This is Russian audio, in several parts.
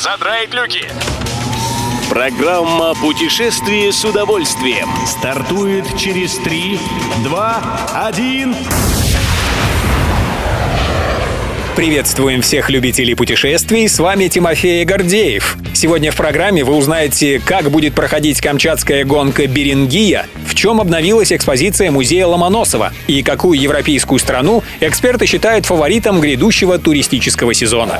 задраить люки. Программа «Путешествие с удовольствием» стартует через 3, 2, 1... Приветствуем всех любителей путешествий, с вами Тимофей Гордеев. Сегодня в программе вы узнаете, как будет проходить камчатская гонка Берингия, в чем обновилась экспозиция музея Ломоносова и какую европейскую страну эксперты считают фаворитом грядущего туристического сезона.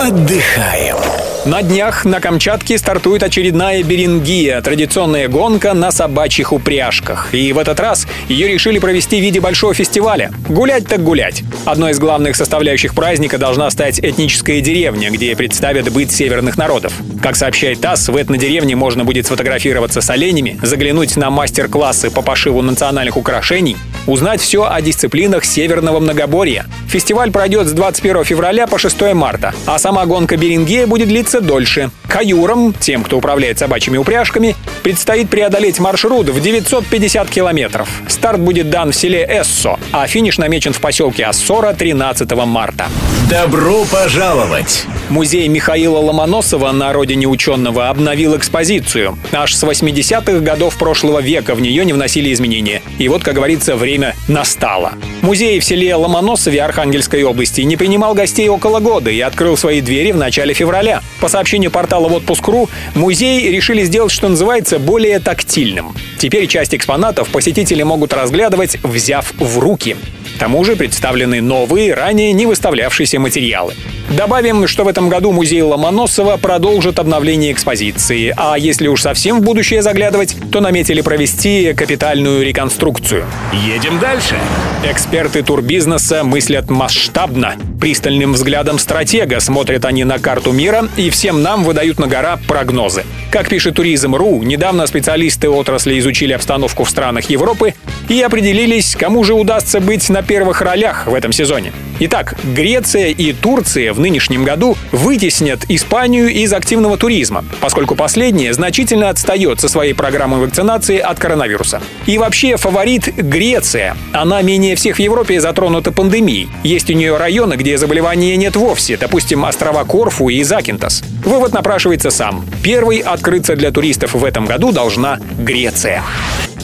Отдыхаем. На днях на Камчатке стартует очередная Берингия, традиционная гонка на собачьих упряжках. И в этот раз ее решили провести в виде большого фестиваля. Гулять так гулять. Одной из главных составляющих праздника должна стать этническая деревня, где представят быт северных народов. Как сообщает ТАСС, в этнодеревне можно будет сфотографироваться с оленями, заглянуть на мастер-классы по пошиву национальных украшений, узнать все о дисциплинах северного многоборья. Фестиваль пройдет с 21 февраля по 6 марта, а сама гонка Берингея будет длиться дольше. Каюрам, тем, кто управляет собачьими упряжками, предстоит преодолеть маршрут в 950 километров. Старт будет дан в селе Эссо, а финиш намечен в поселке Ассора 13 марта. Добро пожаловать! Музей Михаила Ломоносова на родине ученого обновил экспозицию. Аж с 80-х годов прошлого века в нее не вносили изменения. И вот, как говорится, время настало. Музей в селе Ломоносове Архангельской области не принимал гостей около года и открыл свои двери в начале февраля. По сообщению портала «Отпуск.ру», музей решили сделать, что называется, более тактильным. Теперь часть экспонатов посетители могут разглядывать, взяв в руки. К тому же представлены новые, ранее не выставлявшиеся материалы. Добавим, что в этом году музей Ломоносова продолжит обновление экспозиции, а если уж совсем в будущее заглядывать, то наметили провести капитальную реконструкцию. Едем дальше. Эксперты турбизнеса мыслят масштабно. Пристальным взглядом стратега смотрят они на карту мира и всем нам выдают на гора прогнозы. Как пишет Туризм.ру, недавно специалисты отрасли изучили обстановку в странах Европы и определились, кому же удастся быть на первых ролях в этом сезоне. Итак, Греция и Турция в нынешнем году вытеснят Испанию из активного туризма, поскольку последняя значительно отстает со своей программой вакцинации от коронавируса. И вообще фаворит Греция. Она менее всех в Европе затронута пандемией. Есть у нее районы, где заболевания нет вовсе, допустим, острова Корфу и Закинтас. Вывод напрашивается сам. Первый открыться для туристов в этом году должна Греция.